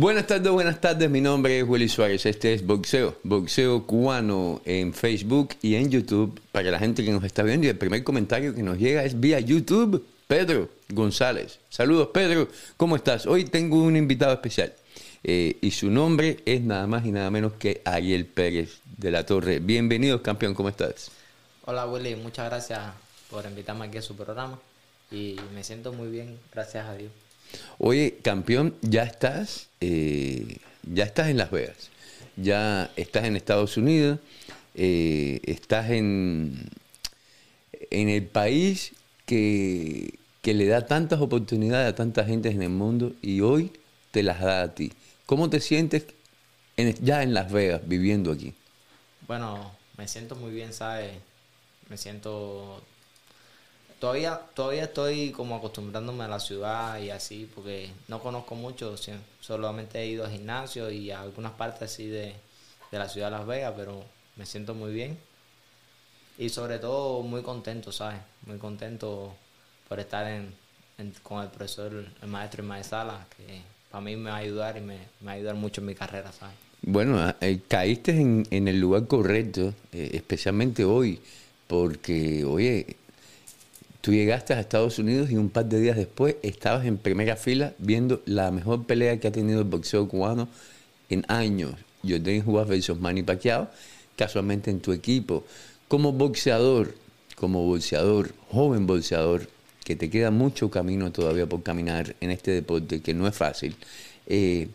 Buenas tardes, buenas tardes. Mi nombre es Willy Suárez. Este es Boxeo, Boxeo Cubano en Facebook y en YouTube para la gente que nos está viendo. Y el primer comentario que nos llega es vía YouTube. Pedro González. Saludos, Pedro. ¿Cómo estás? Hoy tengo un invitado especial. Eh, y su nombre es nada más y nada menos que Ariel Pérez de la Torre. Bienvenido, campeón. ¿Cómo estás? Hola, Willy. Muchas gracias por invitarme aquí a su programa. Y me siento muy bien, gracias a Dios. Oye, campeón, ya estás, eh, ya estás en Las Vegas, ya estás en Estados Unidos, eh, estás en, en el país que, que le da tantas oportunidades a tanta gente en el mundo y hoy te las da a ti. ¿Cómo te sientes en- ya en Las Vegas, viviendo aquí? Bueno, me siento muy bien, ¿sabes? Me siento... Todavía, todavía estoy como acostumbrándome a la ciudad y así, porque no conozco mucho, solamente he ido al gimnasio y a algunas partes así de, de la ciudad de Las Vegas, pero me siento muy bien. Y sobre todo muy contento, ¿sabes? Muy contento por estar en, con el profesor, el maestro Ismael Sala, que para mí me va a ayudar y me, me va a ayudar mucho en mi carrera, ¿sabes? Bueno, eh, caíste en, en el lugar correcto, eh, especialmente hoy, porque, oye, tú llegaste a Estados Unidos y un par de días después estabas en primera fila viendo la mejor pelea que ha tenido el boxeo cubano en años. Jordan Juárez versus Manny Pacquiao, casualmente en tu equipo. Como boxeador, como boxeador, joven boxeador, que te queda mucho camino todavía por caminar en este deporte, que no es fácil. eh,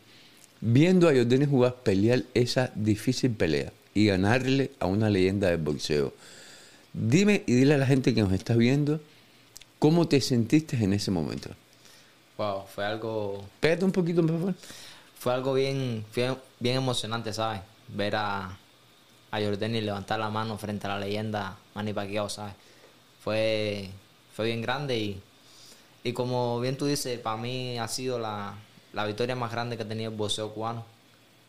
viendo a Jordan Juárez pelear esa difícil pelea y ganarle a una leyenda del boxeo. Dime y dile a la gente que nos está viendo cómo te sentiste en ese momento. Wow, fue algo Pégate un poquito, por favor. fue algo bien, bien, bien emocionante, ¿sabes? Ver a, a Jordani levantar la mano frente a la leyenda Manny Pacquiao, ¿sabes? Fue, fue bien grande y, y como bien tú dices, para mí ha sido la, la victoria más grande que ha tenido el boxeo cubano,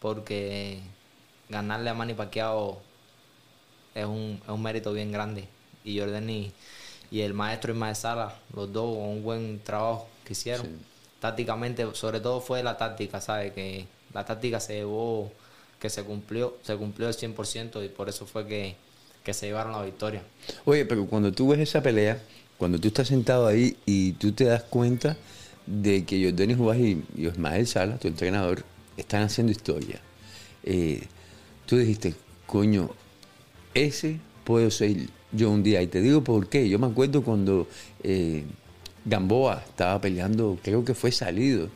porque ganarle a Manny Pacquiao es un, es un mérito bien grande. Y Jordani y el maestro Ismael Sala, los dos, un buen trabajo que hicieron. Tácticamente, sobre todo fue la táctica, ¿sabes? Que la táctica se llevó, que se cumplió, se cumplió el 100% y por eso fue que, que se llevaron la victoria. Oye, pero cuando tú ves esa pelea, cuando tú estás sentado ahí y tú te das cuenta de que Jordan Juárez y, y Ismael Sala, tu entrenador, están haciendo historia, eh, tú dijiste, coño, ese puedo ser yo un día. Y te digo por qué. Yo me acuerdo cuando eh, Gamboa estaba peleando, creo que fue salido.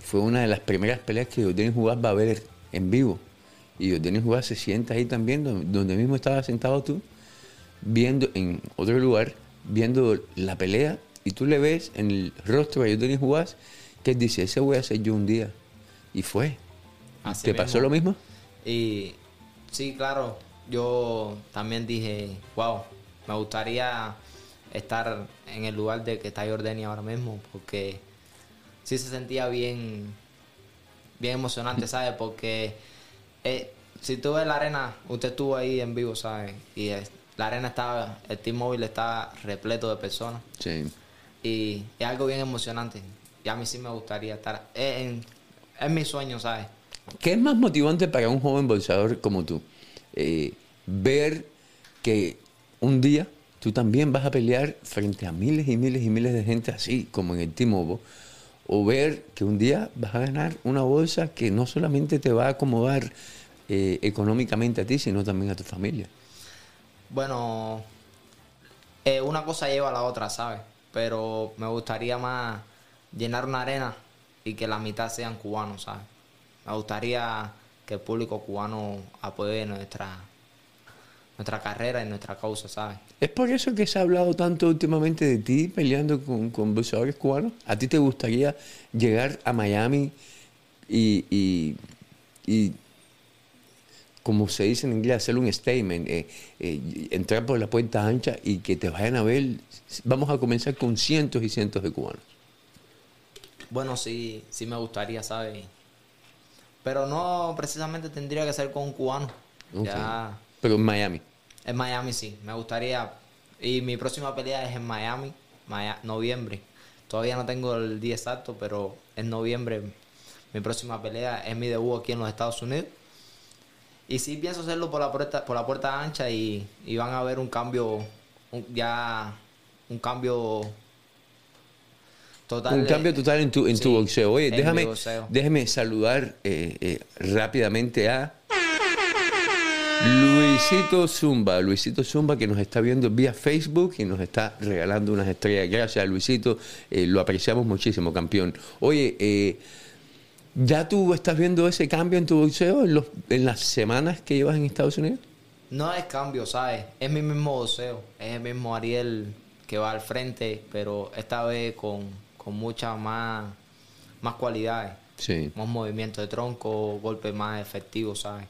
Fue una de las primeras peleas que Jordan Juárez va a ver en vivo. Y Jordan Juárez se sienta ahí también, donde, mismo estaba sentado tú, viendo en otro lugar, viendo la pelea. Y tú le ves en el rostro de Jordan Juárez que él dice, ese voy a ser yo un día. Y fue. Así ¿Te pasó lo mismo? Y sí, claro, yo también dije, wow, me gustaría estar en el lugar de que está Jordani ahora mismo, porque sí se sentía bien, bien emocionante, ¿sabes? Porque eh, si tú ves la arena, usted estuvo ahí en vivo, ¿sabes? Y es- la arena estaba, el team móvil está repleto de personas. Sí. Y es algo bien emocionante. Y a mí sí me gustaría estar. Es, en- es mi sueño, ¿sabes? ¿Qué es más motivante para un joven boxeador como tú? Eh, ver que un día tú también vas a pelear frente a miles y miles y miles de gente así, como en el T-Mobile, o ver que un día vas a ganar una bolsa que no solamente te va a acomodar eh, económicamente a ti, sino también a tu familia. Bueno, eh, una cosa lleva a la otra, ¿sabes? Pero me gustaría más llenar una arena y que la mitad sean cubanos, ¿sabes? Me gustaría que el público cubano apoye nuestra, nuestra carrera y nuestra causa, ¿sabes? ¿Es por eso que se ha hablado tanto últimamente de ti peleando con, con boxeadores cubanos? ¿A ti te gustaría llegar a Miami y, y- y, como se dice en inglés, hacer un statement, eh, eh, entrar por la puerta ancha y que te vayan a ver? Vamos a comenzar con cientos y cientos de cubanos. Bueno, sí, sí me gustaría, ¿sabes? Pero no precisamente tendría que ser con un cubano. Ya Pero en Miami. en Miami sí, me gustaría. Y mi próxima pelea es en Miami, noviembre. Todavía no tengo el día exacto, pero en noviembre mi próxima pelea es mi debut aquí en los Estados Unidos. Y sí pienso hacerlo por la puerta, por la puerta ancha y, y van a ver un cambio, un- ya un cambio total. Un de- cambio total en tu, en tu boxeo. Oye, déjame, boxeo. déjame saludar eh, eh, rápidamente a Luisito Zumba. Luisito Zumba que nos está viendo vía Facebook y nos está regalando unas estrellas. Gracias, Luisito. Eh, lo apreciamos muchísimo, campeón. Oye, eh, ¿ya tú estás viendo ese cambio en tu boxeo en, los, en las semanas que llevas en Estados Unidos? No es cambio, ¿sabes? Es mi mismo boxeo. Es el mismo Ariel que va al frente, pero esta vez con, con muchas más, más cualidades. Sí. Más movimiento de tronco, golpes más efectivos, ¿sabes?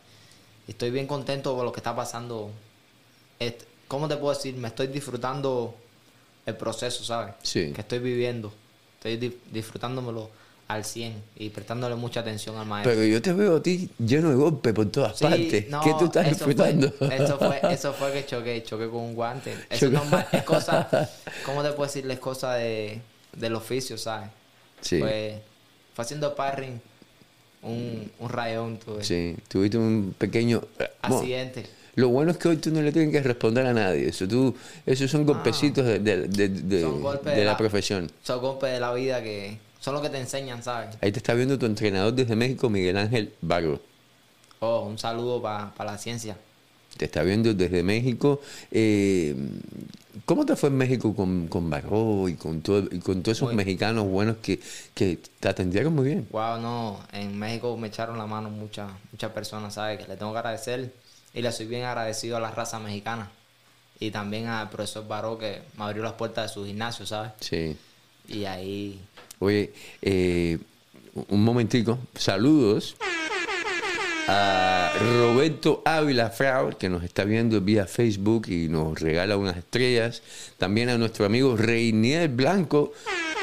Estoy bien contento con lo que está pasando. ¿Cómo te puedo decir? Me estoy disfrutando el proceso, ¿sabes? Sí. Que estoy viviendo. Estoy di- disfrutándomelo al 100 y prestándole mucha atención al maestro. Pero yo te veo a ti lleno de golpes por todas Sí, partes. no, ¿Qué tú estás eso fue- disfrutando? eso fue, eso fue que choqué, choqué con un guante. Eso es normal, es cosa, ¿cómo te puedo decirle? Es cosa de, del oficio, ¿sabes? Sí. Fue, fue haciendo sparring, un, un rayón tuve. Sí, tuviste un pequeño eh, bueno, Accidente. Lo bueno es que hoy tú no le tienes que responder a nadie. Eso tú, esos son golpecitos de, de- de- de- Ah. Son golpes de de la la- profesión. Son golpes de la vida que son los que te enseñan, ¿sabes? Ahí te está viendo tu entrenador desde México, Miguel Ángel Barro. Oh, un saludo para la ciencia. Te está viendo desde México. Eh, ¿Cómo te fue en México con, con Barro y con, todo, y con todos esos mexicanos buenos que, que te atendieron muy bien? Wow, no, en México me echaron la mano muchas muchas personas, ¿sabes? Que le tengo que agradecer y le soy bien agradecido a la raza mexicana y también al profesor Baró que me abrió las puertas de su gimnasio, ¿sabes? Sí. Y ahí, Oye, eh, un momentico. Saludos a Roberto Ávila Frau, que nos está viendo vía Facebook y nos regala unas estrellas. También a nuestro amigo Reinier Blanco,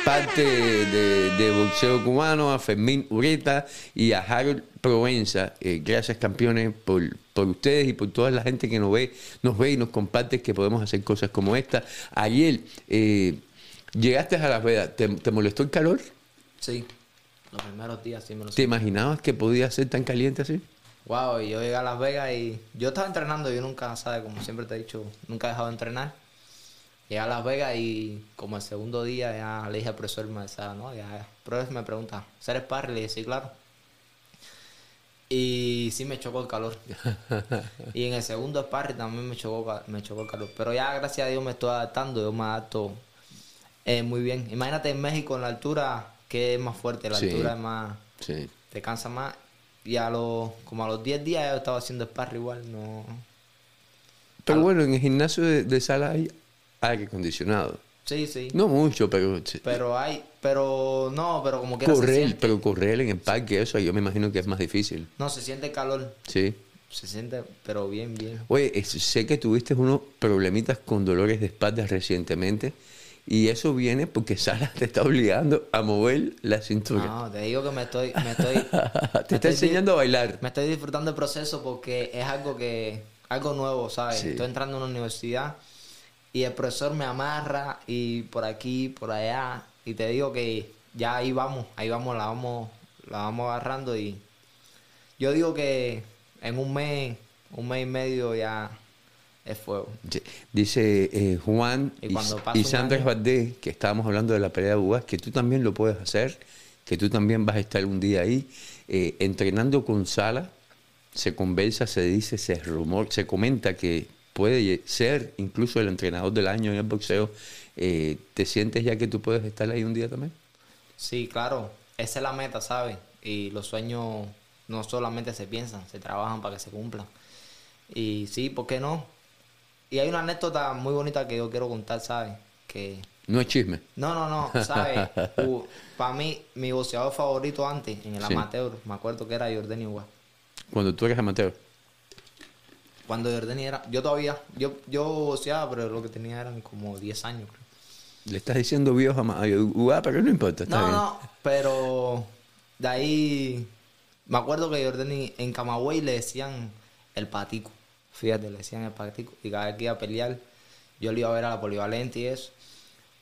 parte de, de boxeo cubano, a Fermín Ureta y a Harold Provenza. Eh, gracias, campeones, por, por ustedes y por toda la gente que nos ve, nos ve y nos comparte que podemos hacer cosas como esta. Ariel, eh, llegaste a Las Vegas, ¿te, te molestó el calor? sí, los primeros días sí me lo ¿Te imaginabas que podía ser tan caliente así? Wow, y yo llegué a Las Vegas y yo estaba entrenando, yo nunca, ¿sabes? Como siempre te he dicho, nunca he dejado de entrenar. Llegué a Las Vegas y como el segundo día ya le dije al profesor, me decía, no, ya, profesor me pregunta, ¿ser sparring? Le dije, sí, claro. Y sí me chocó el calor. y en el segundo sparring también me chocó, me chocó el calor. Pero ya, gracias a Dios, me estoy adaptando, yo me adapto eh, muy bien. Imagínate en México, en la altura, que es más fuerte, la Sí. altura es más Sí. te cansa más. Y a los, como a los 10 días yo estaba haciendo sparring igual, no... Pero bueno, en el gimnasio de, de sala hay aire acondicionado. Sí, sí. No mucho, pero sí. Pero hay, pero no, pero como que correr, siente. pero correr en el parque, eso yo me imagino que es más difícil. No, se siente calor. Sí. Se siente, pero bien, bien. Oye, sé que tuviste unos problemitas con dolores de espalda recientemente y eso viene porque Sara te está obligando a mover la cintura. No, te digo que me estoy, me estoy, te está estoy enseñando a bailar. me estoy disfrutando el proceso porque es algo que, algo nuevo, ¿sabes? Sí. Estoy entrando a una universidad y el profesor me amarra y por aquí, por allá y te digo que ya ahí vamos, ahí vamos, la vamos, la vamos agarrando y yo digo que en un mes, un mes y medio ya es fuego. Dice eh, Juan Y y, y Sandra Valdés, que estábamos hablando de la pelea de Bugas, que tú también lo puedes hacer, que tú también vas a estar un día ahí eh, entrenando con Sala. Se conversa, se dice, se rumor, se comenta que puede ser incluso el entrenador del año en el boxeo. Eh, ¿Te sientes ya que tú puedes estar ahí un día también? Sí, claro, esa es la meta, ¿sabes? Y los sueños no solamente se piensan, se trabajan para que se cumplan. Y sí, ¿por qué no? Y hay una anécdota muy bonita que yo quiero contar, ¿sabes? Que... No es chisme. No, no, no, ¿sabes? para mí, mi boxeador favorito antes, en el Sí. amateur, me acuerdo que era Jordan igual. Cuando tú eres amateur. Cuando Jordan era... Yo todavía, yo, yo boxeaba, pero lo que tenía eran como 10 años, creo. Le estás diciendo viejo a Uga, pero no importa. Está No, bien. no, pero de ahí me acuerdo que Jordani en Camagüey le decían el patico. Fíjate, le decían el patico. Y cada vez que iba a pelear, yo le iba a ver a la polivalente y eso.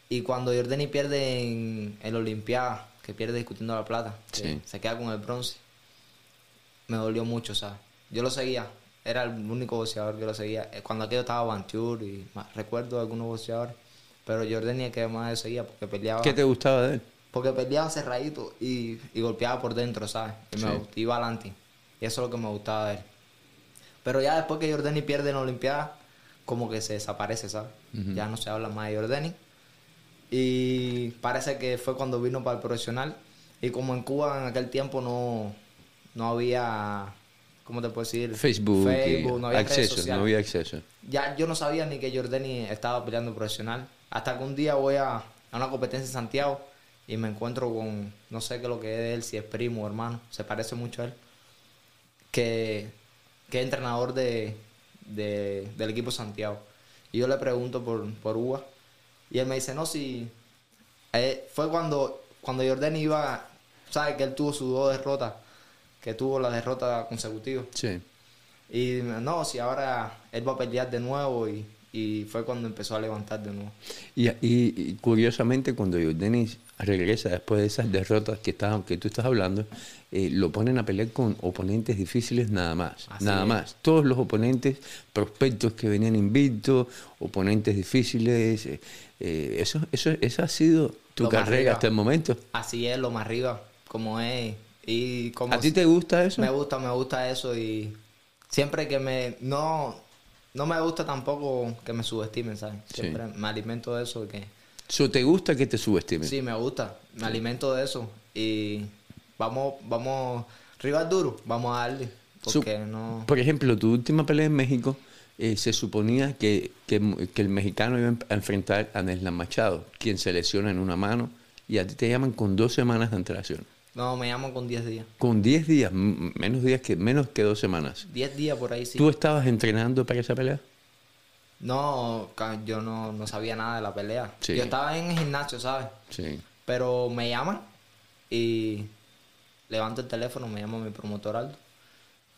Y cuando Jordani pierde en el Olimpiada, que pierde discutiendo la plata, Sí. se queda con el bronce, me dolió mucho, ¿sabes? Yo lo seguía, era el único boxeador que lo seguía. Eh, Cuando aquello estaba Bantur y más, recuerdo algunos boxeadores, pero Jordani es que más seguía porque peleaba, ¿Qué te gustaba de él? porque peleaba cerradito y, y golpeaba por dentro, ¿sabes? Y me Sí. iba adelante. Y eso es lo que me gustaba de él. Pero ya después que Jordani pierde en la Olimpiada, como que se desaparece, ¿sabes? Ya no se habla más de Jordani. Y parece que fue cuando vino para el profesional. Y como en Cuba en aquel tiempo no, no había, ¿cómo te puedo decir? Facebook, Facebook, no había acceso, no había acceso. Ya yo no sabía ni que Jordani estaba peleando profesional. Hasta que un día voy a, a una competencia en Santiago y me encuentro con, no sé qué es lo que es de él, si es primo o hermano, se parece mucho a él, que, que es entrenador de, de- del equipo Santiago. Y yo le pregunto por, por Uva y él me dice, no, si... eh, fue cuando, cuando Jordani iba, sabe que él tuvo sus dos derrotas, que tuvo la derrota consecutiva. Sí. Y no, si ahora él va a pelear de nuevo y, y fue cuando empezó a levantar de nuevo. Y, y- y curiosamente, cuando Denis regresa después de esas derrotas que, estás, que tú estás hablando, eh, lo ponen a pelear con oponentes difíciles nada más. Así nada es. más. Todos los oponentes, prospectos que venían invictos, oponentes difíciles. eh, eh, eso, eso, esa ha sido tu Lo carrera hasta el momento. Así es, lo más arriba, como es. Y como ¿A ti te gusta eso? Me gusta, me gusta eso y siempre que me... No, no me gusta tampoco que me subestimen, ¿sabes? Sí. Siempre me alimento de eso que... So, ¿Te gusta que te subestimen? Sí, me gusta, me alimento de eso y vamos, vamos, rival duro, vamos a darle, So, porque no... Por ejemplo, tu última pelea en México, eh, se suponía que, que- que el mexicano iba a enfrentar a Neslan Machado, quien se lesiona en una mano, y a ti te llaman con dos semanas de antelación. No, me llaman con 10 días. Con 10 días, menos días que menos que dos semanas. 10 días por ahí sí. ¿Tú estabas entrenando para esa pelea? No, yo no, no sabía nada de la pelea. Sí. Yo estaba en el gimnasio, ¿sabes? Sí. Pero me llaman y levanto el teléfono, me llama mi promotor Aldo.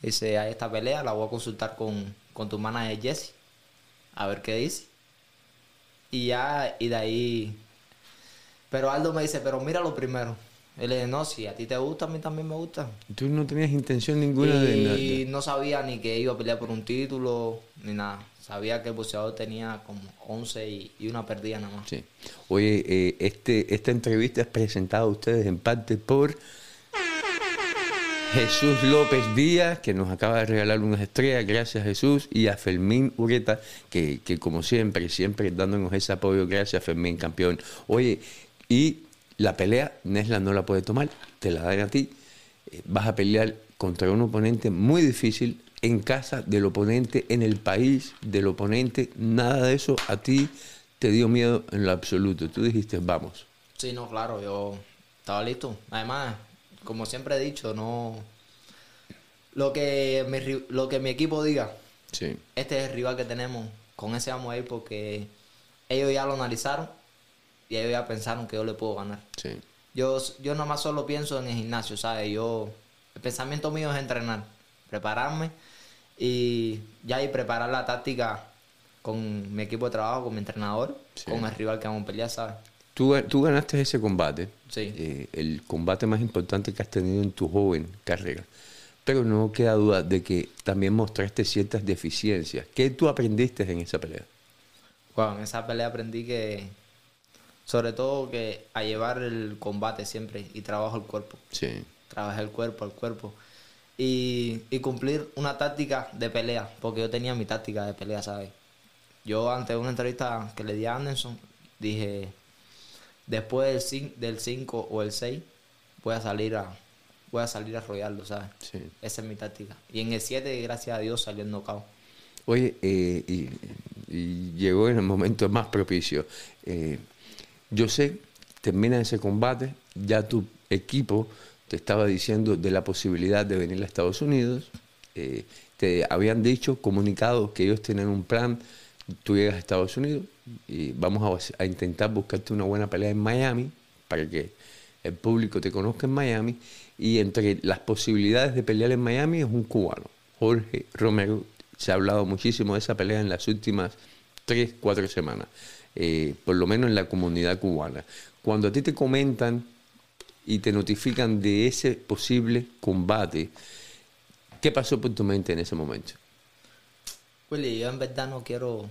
Dice, hay esta pelea, la voy a consultar con, con tu manager Jesse. A ver qué dice. Y ya, y de ahí... Pero Aldo me dice, pero míralo primero. Él le dice, no, si a ti te gusta, a mí también me gusta. Tú no tenías intención ninguna de, Y de- no sabía ni que iba a pelear por un título, ni nada. Sabía que el boxeador tenía como 11 y, y una perdida nada más. Sí. Oye, eh, este, esta entrevista es presentada a ustedes en parte por Jesús López Díaz, que nos acaba de regalar unas estrellas, gracias Jesús, y a Fermín Ureta, que, que como siempre, siempre dándonos ese apoyo, gracias Fermín, campeón. Oye, y la pelea, Nesla no la puede tomar, te la dan a ti. Eh, Vas a pelear contra un oponente muy difícil, en casa del oponente, en el país del oponente, nada de eso a ti te dio miedo en lo absoluto. Tú dijiste, vamos. Sí, no, claro, yo estaba listo. Además, como siempre he dicho, no... Lo que mi, lo que mi equipo diga, Sí. este es el rival que tenemos, con ese vamos a ir porque ellos ya lo analizaron y ellos ya pensaron que yo le puedo ganar. Sí. Yo, yo nada más solo pienso en el gimnasio, ¿sabes? Yo, el pensamiento mío es entrenar, prepararme y ya y preparar la táctica con mi equipo de trabajo, con mi entrenador, Sí. con el rival que vamos a pelear, ¿sabes? Tú, tú ganaste ese combate, Sí. eh, el combate más importante que has tenido en tu joven carrera. Pero no queda duda de que también mostraste ciertas deficiencias. ¿Qué tú aprendiste en esa pelea? Bueno, en esa pelea aprendí que, sobre todo, que a llevar el combate siempre y trabajo el cuerpo. Sí. Trabajé el cuerpo, el cuerpo. Y, y cumplir una táctica de pelea, porque yo tenía mi táctica de pelea, ¿sabes? Yo, ante una entrevista que le di a Anderson, dije, después del 5 del cinco o el 6, voy a salir a voy a salir a arrollarlo, ¿sabes? Sí. Esa es mi táctica. Y en el 7, gracias a Dios, salió el knockout. Oye, eh, y, y llegó en el momento más propicio. Eh, yo sé, termina ese combate, ya tu equipo te estaba diciendo de la posibilidad de venir a Estados Unidos, eh, te habían dicho, comunicado que ellos tienen un plan, tú llegas a Estados Unidos y vamos a, a intentar buscarte una buena pelea en Miami para que el público te conozca en Miami y entre las posibilidades de pelear en Miami es un cubano, Jorge Romero. Se ha hablado muchísimo de esa pelea en las últimas tres, cuatro semanas, eh, por lo menos en la comunidad cubana. Cuando a ti te comentan y te notifican de ese posible combate, ¿qué pasó por tu mente en ese momento? Willy, yo en verdad no quiero,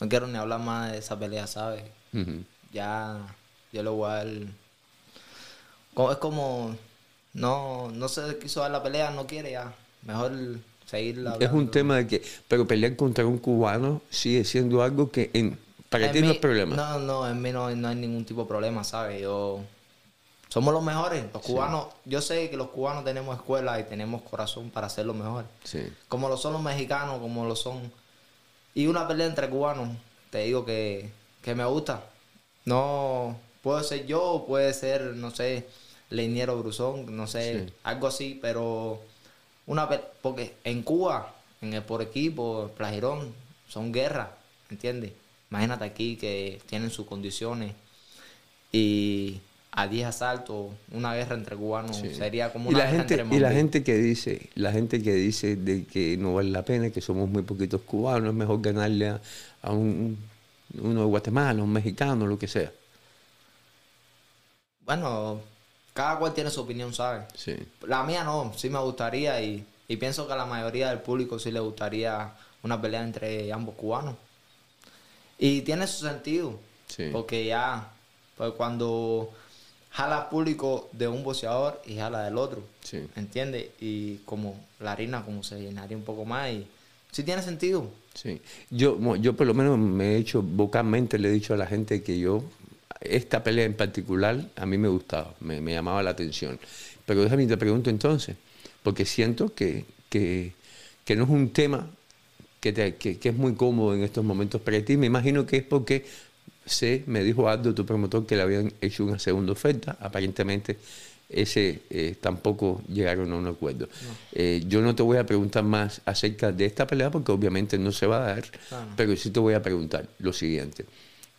no quiero ni hablar más de esa pelea, ¿sabes? Ya, yo lo voy a dar... Es como, no, no se quiso dar la pelea, no quiere ya. Mejor seguir Es un tema de que, pero pelear contra un cubano sigue siendo algo que en, para ti no es problema. No, no, en mí no, no hay ningún tipo de problema, ¿sabes? Yo somos los mejores. Los cubanos, yo sé que los cubanos tenemos escuela y tenemos corazón para ser los mejores. Sí. Como lo son los mexicanos, como lo son. Y una pelea entre cubanos, te digo que, que me gusta. No puede ser yo, puede ser, no sé, Leiniero Brusón, no sé, algo así, pero una porque en Cuba, en el por equipo, Plagirón, son guerras, ¿entiendes? Imagínate aquí que tienen sus condiciones y a 10 asaltos, una guerra entre cubanos sería como una y la guerra gente, entre Y la gente que dice, la gente que dice de que no vale la pena, que somos muy poquitos cubanos, es mejor ganarle a, un, uno de Guatemala, un mexicano, lo que sea. Bueno, cada cual tiene su opinión, ¿sabes? Sí. La mía no, sí me gustaría y, y pienso que a la mayoría del público sí le gustaría una pelea entre ambos cubanos. Y tiene su sentido, sí. porque ya, pues cuando jala público de un boxeador y jala del otro. Sí. ¿Entiendes? Y como la harina como se llenaría un poco más y sí tiene sentido. Sí. Yo, yo por lo menos me he hecho vocalmente, le he dicho a la gente que yo, esta pelea en particular, a mí me gustaba, me, llamaba la atención. Pero déjame te pregunto entonces, porque siento que, que, no es un tema que, que, que, es muy cómodo en estos momentos para ti. Me imagino que es porque sé, me dijo Aldo, tu promotor, que le habían hecho una segunda oferta. Aparentemente, ese eh, tampoco llegaron a un acuerdo. Eh, yo no te voy a preguntar más acerca de esta pelea porque obviamente no se va a dar, pero sí te voy a preguntar lo siguiente.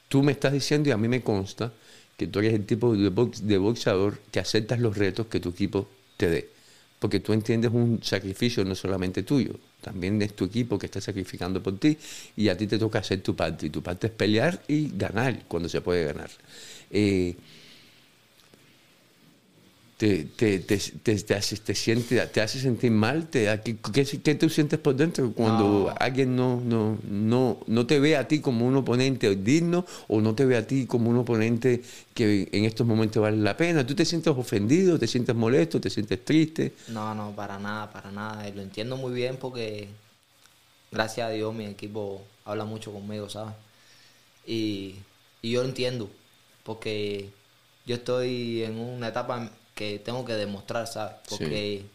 Tú me estás diciendo y a mí me consta que tú eres el tipo de, de boxeador que aceptas los retos que tu equipo te dé, porque tú entiendes un sacrificio no solamente tuyo, también es tu equipo que está sacrificando por ti y a ti te toca hacer tu parte. Y tu parte es pelear y ganar cuando se puede ganar. Eh, te, te, te, te, hace, te, siente, te hace sentir mal, te, ¿qué, qué, tú sientes por dentro cuando alguien no, no, no, no te ve a ti como un oponente digno o no te ve a ti como un oponente que en estos momentos vale la pena? ¿Tú te sientes ofendido, te sientes molesto, te sientes triste? No, no, para nada, para nada. Lo entiendo muy bien porque gracias a Dios mi equipo habla mucho conmigo, ¿sabes? Y, y yo lo entiendo porque yo estoy en una etapa que tengo que demostrar, ¿sabes? Porque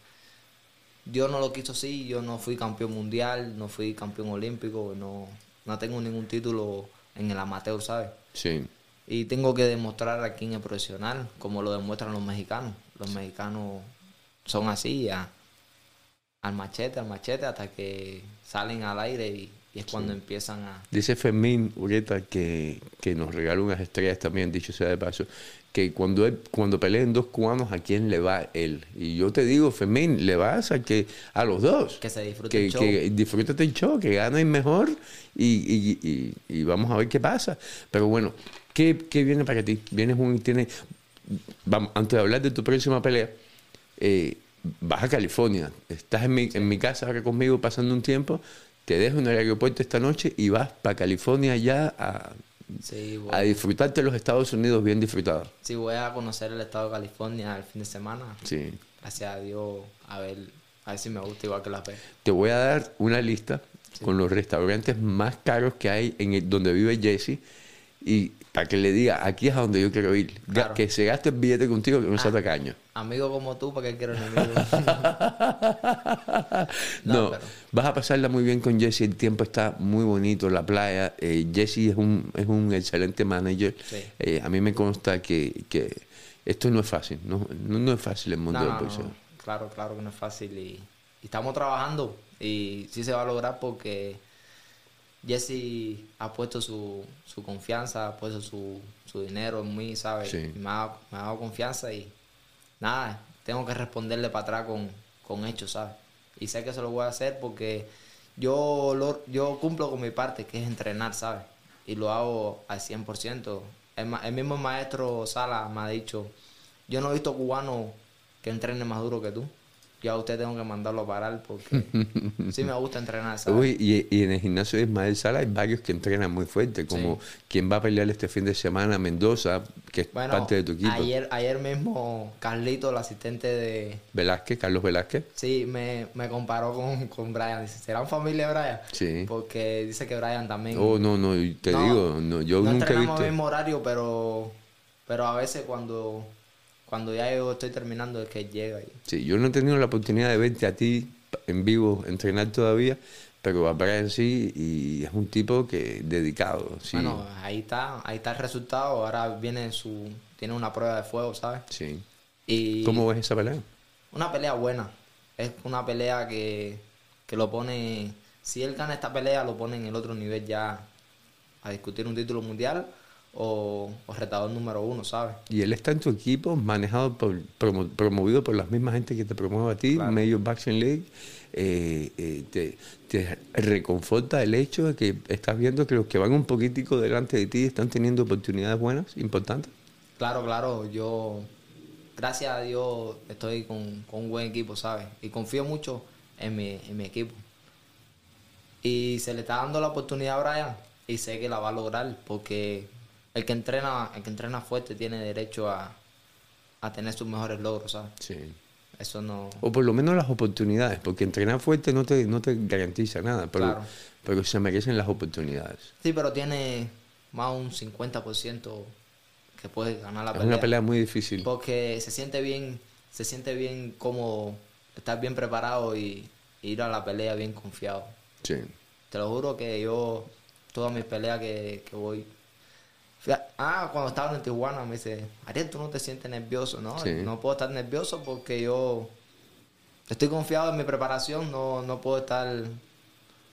Dios no lo quiso así, yo no fui campeón mundial, no fui campeón olímpico, no, no tengo ningún título en el amateur, ¿sabes? Sí. Y tengo que demostrar aquí en el profesional, como lo demuestran los mexicanos. Los mexicanos son así, al machete, al machete, hasta que salen al aire y, es cuando empiezan a... Dice Fermín Urieta que, que nos regaló unas estrellas también, dicho sea de paso, que cuando, cuando peleen dos cubanos, ¿a quién le va él? Y yo te digo, Fermín, le vas a, que, a los dos. Que se disfrute el show. Que disfrútate el show, que ganen mejor y, y, y, vamos a ver qué pasa. Pero bueno, ¿qué, qué viene para ti? Vienes un... Tienes, vamos, antes de hablar de tu próxima pelea, eh, vas a California, estás en mi, en mi casa ahora conmigo pasando un tiempo, te dejo en el aeropuerto esta noche y vas para California ya a a disfrutarte los Estados Unidos bien disfrutados. Sí, voy a conocer el estado de California el fin de semana. Sí. Gracias a Dios, a ver, a ver si me gusta igual que la P. Te voy a dar una lista con los restaurantes más caros que hay en el, donde vive Jesse y para que le diga, aquí es a donde yo quiero ir. Que se gaste el billete contigo, que no sea ah, tacaño. Amigo como tú, ¿para qué quiero enemigo? no, no vas a pasarla muy bien con Jesse. El tiempo está muy bonito, la playa. Eh, Jesse es un, es un excelente manager. Eh, a mí me consta que, que, esto no es fácil. No, no, es fácil el mundo del boxeo. claro, claro que no es fácil. Y, y estamos trabajando. Y sí se va a lograr porque Jesse ha puesto su, su confianza, ha puesto su, su dinero en mí, ¿sabes? Me, ha, me, ha, dado confianza y nada, tengo que responderle para atrás con, con hechos, ¿sabes? Y sé que se lo voy a hacer porque yo, lo, yo cumplo con mi parte, que es entrenar, ¿sabes? y lo hago al 100%. El, el mismo maestro Sala me ha dicho, yo no he visto cubano que entrene más duro que tú. Yo a usted tengo que mandarlo a parar porque sí me gusta entrenar, ¿sabes? Uy, y, y en el gimnasio de Ismael Sala hay varios que entrenan muy fuerte, como quien va a pelear este fin de semana, Mendoza, que es Bueno, parte de tu equipo. Ayer, ayer mismo Carlito, el asistente de... Velázquez, Carlos Velázquez. Sí, me, me comparó con, con Brian. Dice, ¿serán familia Brian? Sí. Porque dice que Brian también... Oh, no, no, te No, digo, no, yo no nunca he entrenamos visto. el mismo horario, pero, pero a veces cuando, cuando ya yo estoy terminando es que llega. Y, Sí, yo no he tenido la oportunidad de verte a ti en vivo entrenar todavía, pero a Brian sí, y es un tipo que dedicado. Sí, Bueno, ahí está, ahí está el resultado. Ahora viene su... Tiene una prueba de fuego, ¿sabes? sí. Y ¿Cómo ves esa pelea? una pelea buena. Es una pelea que, que lo pone... Si él gana esta pelea, lo pone en el otro nivel ya a discutir un título mundial o, o retador número uno, ¿sabes? Y él está en tu equipo, manejado por, promo- promovido por las mismas gente que te promueve a ti, Claro. Major Boxing League. Eh, eh, te, te reconforta el hecho de que estás viendo que los que van un poquitico delante de ti están teniendo oportunidades buenas, importantes. Claro, claro, yo, gracias a Dios, estoy con, con un buen equipo, ¿sabes? Y confío mucho en mi, en mi equipo. Y se le está dando la oportunidad a Brian y sé que la va a lograr porque el que entrena, el que entrena fuerte tiene derecho a, a tener sus mejores logros, ¿sabes? Sí. Eso no... O por lo menos las oportunidades, porque entrenar fuerte no te, no te garantiza nada, pero, Claro. pero se merecen las oportunidades. Sí, pero tiene más un 50% que puede ganar la Es pelea. una pelea muy difícil. Porque se siente bien, se siente bien como estar bien preparado y, y ir a la pelea bien confiado. Sí. Te lo juro que yo, todas mis peleas que, que voy. Ah, cuando estaba en Tijuana me dice, Ariel, tú no te sientes nervioso, ¿no? Sí. No puedo estar nervioso porque yo estoy confiado en mi preparación, no, no puedo estar.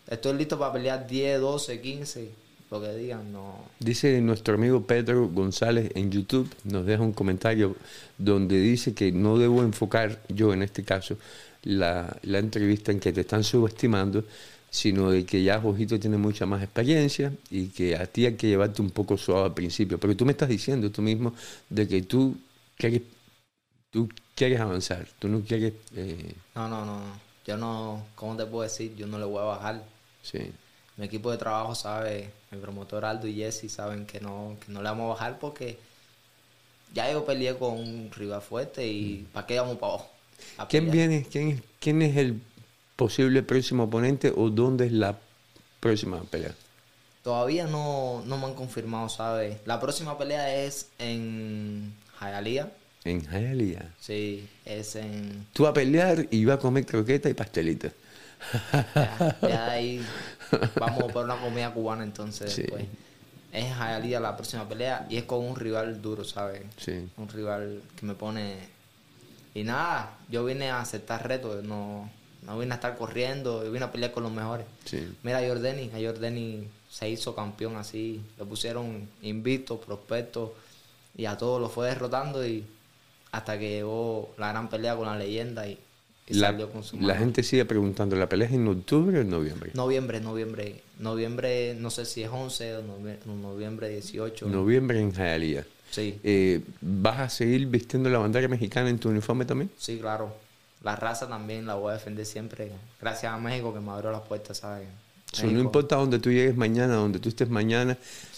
Estoy listo para pelear 10, 12, 15, lo que digan, no. Dice nuestro amigo Pedro González en YouTube, nos deja un comentario donde dice que no debo enfocar yo en este caso la, la entrevista en que te están subestimando, sino de que ya Jojito tiene mucha más experiencia y que a ti hay que llevarte un poco suave al principio. Pero tú me estás diciendo tú mismo de que tú quieres, tú quieres avanzar, tú no quieres... eh, No, no, no. Yo no, ¿cómo te puedo decir? Yo no le voy a bajar. sí, Mi equipo de trabajo sabe, mi promotor Aldo y Jesse saben que no, que no le vamos a bajar porque ya yo peleé con un rival fuerte y ¿para qué vamos para abajo? ¿Quién viene? ¿Quién, ¿Quién es el posible próximo oponente o dónde es la próxima pelea? Todavía no, no me han confirmado, ¿sabes? La próxima pelea es en Hialeah. En Hialeah. Sí, es en... Tú a pelear y yo a comer croqueta y pastelita. Ya, ya ahí vamos por una comida cubana entonces. Sí. Pues. Es en Hialeah la próxima pelea y es con un rival duro, ¿sabes? Sí. un rival que me pone y nada yo vine a aceptar retos no no vine a estar corriendo yo vine a pelear con los mejores Sí. mira a Jordani a Jordani se hizo campeón así le pusieron invicto prospecto y a todos lo fue derrotando y hasta que llegó la gran pelea con la leyenda y, y La, salió con su la mano. gente sigue preguntando, ¿la pelea es en octubre o en noviembre? noviembre noviembre noviembre no sé si es 11 o novie- noviembre 18 Noviembre en Hialeah. sí Eh, ¿Vas a seguir vistiendo la bandera mexicana en tu uniforme también? Sí, claro. La raza también la voy a defender siempre. Gracias a México que me abrió las puertas, ¿sabes? So, no importa dónde tú llegues mañana, donde tú estés mañana,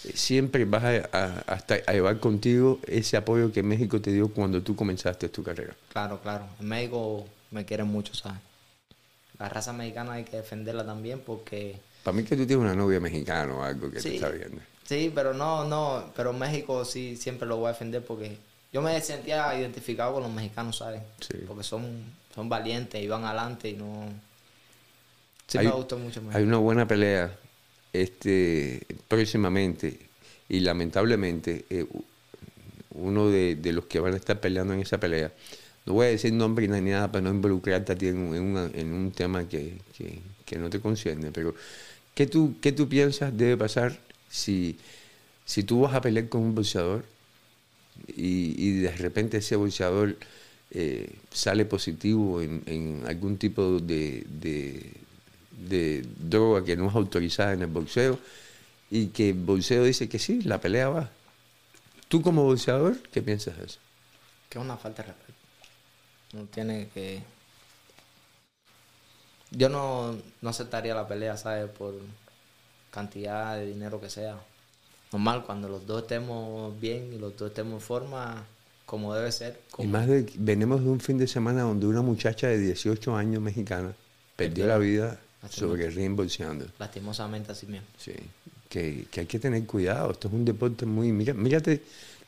eh, siempre vas a, a- hasta a llevar contigo ese apoyo que México te dio cuando tú comenzaste tu carrera. Claro, claro. En México me quieren mucho, ¿sabes? La raza mexicana hay que defenderla también porque... Para mí que tú tienes una novia mexicana o algo que te Sí. está viendo. Sí, pero no, no. Pero México sí siempre lo voy a defender porque yo me sentía identificado con los mexicanos, ¿sabes? Sí. Porque son, son valientes y van adelante y no... Sí Hay- me gustó mucho México. Hay una buena pelea este, próximamente y lamentablemente eh, uno de, de los que van a estar peleando en esa pelea, no voy a decir nombre ni nada para no involucrarte a ti en, un- en una- en un tema que, que- que no te concierne, pero ¿qué tú, qué tú piensas debe pasar si, si tú vas a pelear con un boxeador y, y de repente ese boxeador eh, sale positivo en, algún tipo de, droga que no es autorizada en el boxeo y que bolseo dice que sí, la pelea va. Tú como boxeador, ¿qué piensas de eso? Que es una falta de respeto. No tiene que... Yo no, no aceptaría la pelea, ¿sabes? Por cantidad de dinero que sea. Normal, cuando los dos estemos bien y los dos estemos en forma, como debe ser. Y como- más de, venimos de un fin de semana donde una muchacha de 18 años mexicana perdió la vida sobre el ring boxeando. Lastimosamente así mismo. Sí, que, que hay que tener cuidado. Esto es un deporte muy... Mira, mírate,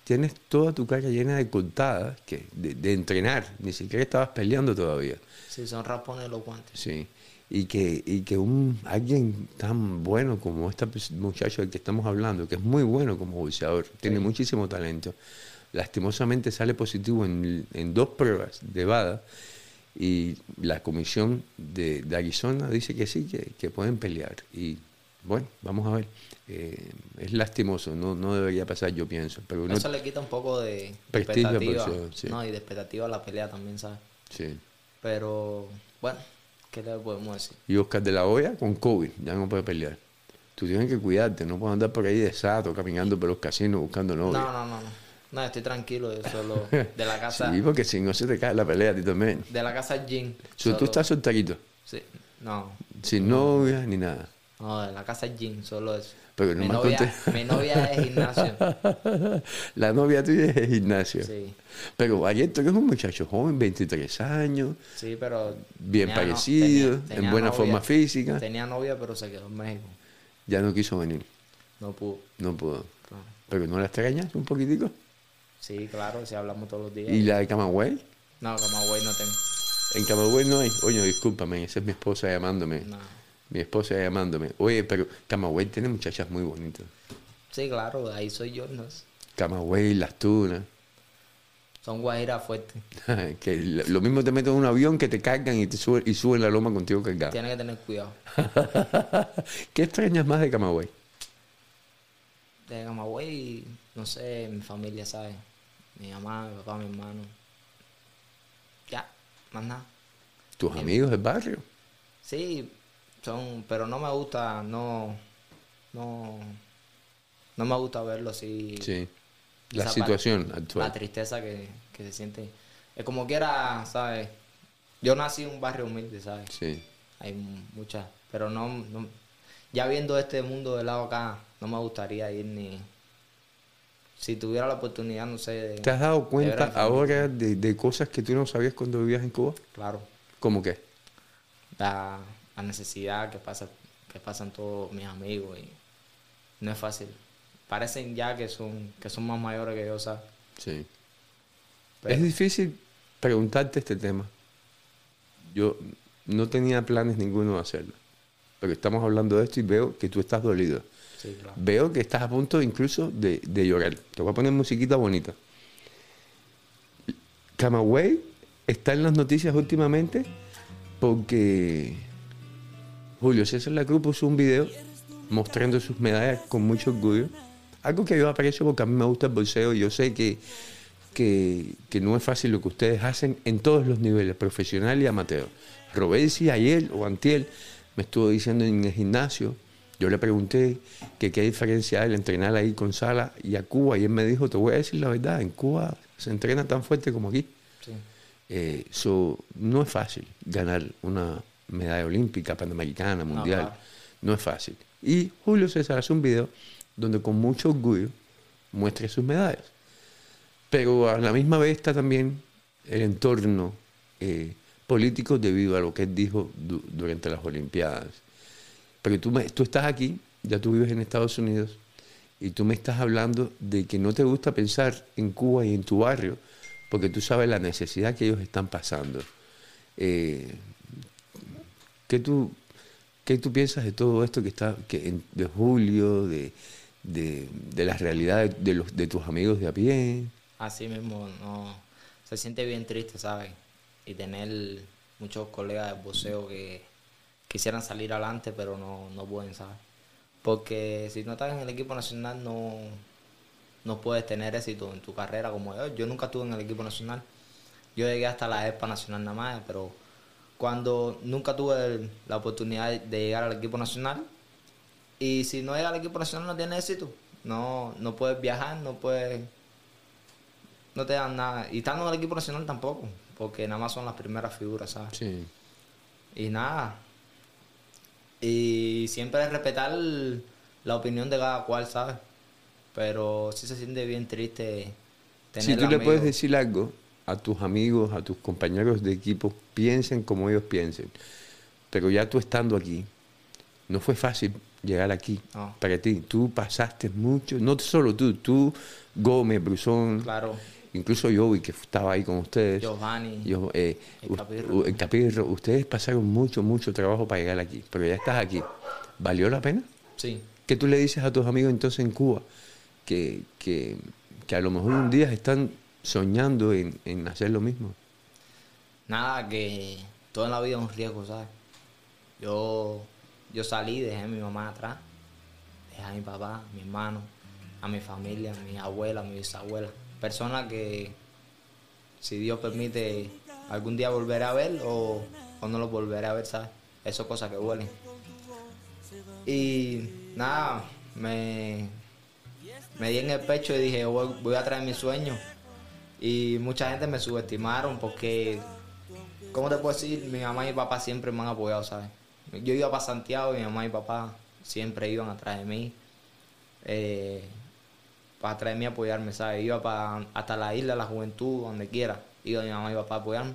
tienes toda tu cara llena de cortadas que, de, de entrenar. Ni siquiera estabas peleando todavía. Sí, son raspones los guantes. Sí. Y que, y que un, alguien tan bueno como este muchacho del que estamos hablando, que es muy bueno como boxeador, tiene muchísimo talento, lastimosamente sale positivo en, en dos pruebas de VADA y la comisión de, de Arizona dice que sí, que, que pueden pelear. Y bueno, vamos a ver. Eh, es lastimoso, no, no debería pasar, yo pienso. Pero no, Eso le quita un poco de Prestigio expectativa. sí. No, y de expectativa a la pelea también, ¿sabes? sí. Pero, bueno, ¿qué le podemos decir? Y Oscar de la Hoya con COVID, ya no puede pelear. Tú tienes que cuidarte, no puedes andar por ahí de sato, caminando por los casinos buscando No, novia. no, no, no. No, estoy tranquilo, yo solo de la casa, Sí, porque si no se te cae la pelea a ti también. de la casa Jean. So, tú estás solterito, Sí, no, sin novia ni nada. no, de la casa Jean, solo eso. Pero mi, novia, conté- mi novia es gimnasio. La novia tuya es gimnasio. Sí, Pero ayer tú eres un muchacho joven, 23 años, sí, pero... bien tenía no- parecido, tenía- tenía en buena novia. forma física. Tenía novia, pero se quedó en México. Ya no quiso venir, No pudo. no pudo. Claro. Pero no la extrañas un poquitico. Sí, claro, si hablamos todos los días. ¿Y la de Camagüey? No, Camagüey no tengo. En Camagüey no hay. Oye, discúlpame, esa es mi esposa llamándome. No. Mi esposa llamándome. Oye, pero Camagüey tiene muchachas muy bonitas. Sí, claro, ahí soy yo. ¿no? Camagüey, Las Tunas. Son guajiras fuertes. que lo mismo te meten en un avión que te cargan y te suben, y suben la loma contigo cargado. Tiene que tener cuidado. ¿Qué extrañas más de Camagüey? De Camagüey, no sé, mi familia, ¿sabes? Mi mamá, mi papá, mi hermano. Ya, más nada. ¿Tus amigos del barrio? Sí, son, pero no me gusta, no, no, no me gusta verlo así. Sí. La situación parte, actual. La tristeza que, que se siente. Es como quiera, ¿sabes? Yo nací en un barrio humilde, ¿sabes? Sí. Hay muchas, pero no, no- ya viendo este mundo de lado acá, no me gustaría ir ni... Si tuviera la oportunidad, no sé... de- ¿Te has dado cuenta ahora de, de cosas que tú no sabías cuando vivías en Cuba? Claro, ¿Cómo qué? la, la necesidad que pasa que pasan todos mis amigos y no es fácil. Parecen ya que son que son más mayores que yo, ¿sabes? Sí. Pero- Es difícil preguntarte este tema. Yo no tenía planes ninguno de hacerlo. Pero estamos hablando de esto y veo que tú estás dolido. Veo que estás a punto incluso de, llorar. Te voy a poner musiquita bonita. Camagüey está en las noticias últimamente porque Julio César La Cruz puso un video mostrando sus medallas con mucho orgullo. Algo que yo aprecio porque a mí me gusta el bolseo yo sé que, que, que no es fácil lo que ustedes hacen en todos los niveles, profesional y amateur. Robesi ayer o antier me estuvo diciendo en el gimnasio, yo le pregunté que qué diferencia hay el entrenar ahí con Sala y a Cuba y él me dijo, te voy a decir la verdad, en Cuba se entrena tan fuerte como aquí. Sí. Eh, so, no es fácil ganar una medalla olímpica, panamericana, mundial. No es fácil. Y Julio César hace un video donde con mucho orgullo muestra sus medallas. Pero a la misma vez está también el entorno eh, político debido a lo que él dijo du- durante las Olimpiadas. Pero tú, me- tú estás aquí, ya tú vives en Estados Unidos, y tú me estás hablando de que no te gusta pensar en Cuba y en tu barrio, porque tú sabes la necesidad que ellos están pasando. Eh, ¿qué, tú, ¿Qué tú piensas de todo esto que está que de Julio, de, de, de la realidad de, de los, de tus amigos de a pie? Así mismo, no. Se siente bien triste, ¿sabes? Y tener muchos colegas de boxeo que quisieran salir adelante, pero no, no pueden, ¿sabes? Porque si no estás en el equipo nacional, no, no puedes tener éxito en tu carrera como yo. Yo nunca estuve en el equipo nacional. Yo llegué hasta la ESPA nacional nada más, pero cuando nunca tuve el- la oportunidad de llegar al equipo nacional, Y si no llega al equipo nacional no tiene éxito. No, no puedes viajar, no puedes... No te dan nada. Y estando en el equipo nacional tampoco, porque nada más son las primeras figuras, ¿sabes? Sí. Y nada. Y siempre respetar la opinión de cada cual, ¿sabes? Pero sí se siente bien triste tener Si tú le puedes decir algo a tus amigos, a tus compañeros de equipo, piensen como ellos piensen. Pero ya tú estando aquí, no fue fácil llegar aquí No. para ti. Tú pasaste mucho, no solo tú, tú, Gómez, Brusón, Claro, incluso yo, y que estaba ahí con ustedes. Giovanni. Yo, eh, El Capirro. u- el Capirro, ustedes pasaron mucho, mucho trabajo para llegar aquí, pero ya estás aquí. ¿Valió la pena? Sí. ¿Qué tú le dices a tus amigos entonces en Cuba? Que, que, que a lo mejor un día están soñando en, en hacer lo mismo. Nada, que todo en la vida es un riesgo, ¿sabes? Yo, yo salí, dejé a mi mamá atrás, dejé a mi papá, a mi hermano, a mi familia, a mi abuela, a mi bisabuela. Personas que, si Dios permite, algún día volveré a ver o, o no los volveré a ver, ¿sabes? Eso son cosas que duelen. Y nada, me, me di en el pecho y dije, voy, voy a traer mi sueño. Y mucha gente me subestimaron porque, ¿cómo te puedo decir? Mi mamá y mi papá siempre me han apoyado, ¿sabes? Yo iba para Santiago y mi mamá y mi papá siempre iban atrás de mí. eh, para traerme a apoyarme, ¿sabes? Iba para, hasta la isla, la juventud, donde quiera. Iba mi mamá y papá a apoyarme.